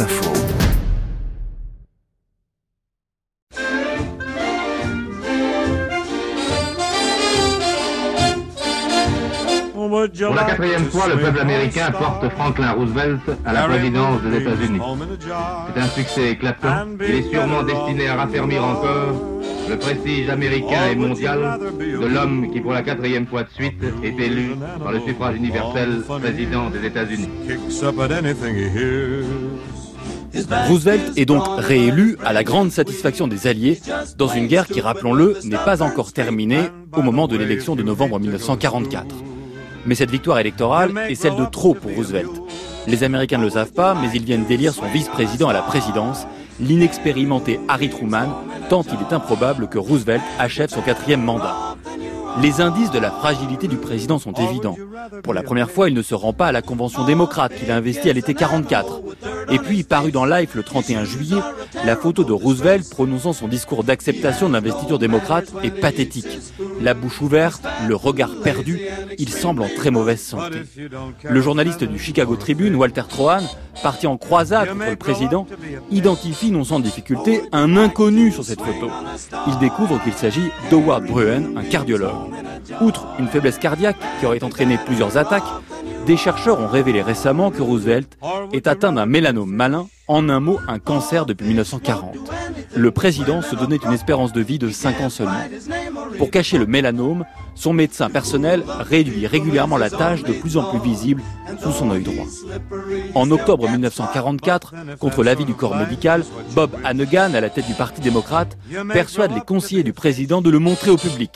Info. Pour la quatrième fois, le peuple américain porte Franklin Roosevelt à la présidence des États-Unis. C'est un succès éclatant. Il est sûrement destiné à raffermir encore le prestige américain et mondial de l'homme qui, pour la quatrième fois de suite, est élu par le suffrage universel président des États-Unis. Roosevelt est donc réélu à la grande satisfaction des Alliés dans une guerre qui, rappelons-le, n'est pas encore terminée au moment de l'élection de novembre 1944. Mais cette victoire électorale est celle de trop pour Roosevelt. Les Américains ne le savent pas, mais ils viennent d'élire son vice-président à la présidence, l'inexpérimenté Harry Truman, tant il est improbable que Roosevelt achève son quatrième mandat. Les indices de la fragilité du président sont évidents. Pour la première fois, il ne se rend pas à la convention démocrate qu'il a investie à l'été 44. Et puis, paru dans Life le 31 juillet, la photo de Roosevelt prononçant son discours d'acceptation de l'investiture démocrate est pathétique. La bouche ouverte, le regard perdu, il semble en très mauvaise santé. Le journaliste du Chicago Tribune, Walter Trohan, parti en croisade contre le président, identifie non sans difficulté un inconnu sur cette photo. Il découvre qu'il s'agit d'Howard Bruen, un cardiologue. Outre une faiblesse cardiaque qui aurait entraîné plusieurs attaques, des chercheurs ont révélé récemment que Roosevelt est atteint d'un mélanome malin, en un mot un cancer depuis 1940. Le président se donnait une espérance de vie de 5 ans seulement. Pour cacher le mélanome, son médecin personnel réduit régulièrement la tache de plus en plus visible sous son œil droit. En octobre 1944, contre l'avis du corps médical, Bob Hannegan, à la tête du Parti démocrate, persuade les conseillers du président de le montrer au public.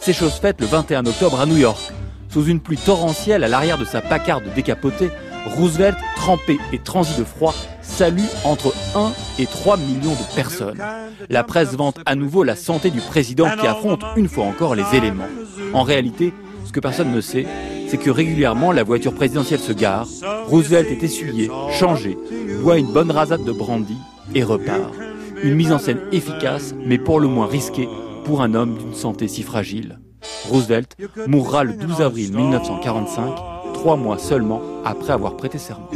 C'est chose faite le 21 octobre à New York. Sous une pluie torrentielle à l'arrière de sa pacarde décapotée, Roosevelt, trempé et transi de froid, salue entre 1 et 3 millions de personnes. La presse vante à nouveau la santé du président qui affronte une fois encore les éléments. En réalité, ce que personne ne sait, c'est que régulièrement la voiture présidentielle se gare, Roosevelt est essuyé, changé, boit une bonne rasade de brandy et repart. Une mise en scène efficace, mais pour le moins risquée pour un homme d'une santé si fragile. Roosevelt mourra le 12 avril 1945, trois mois seulement après avoir prêté serment.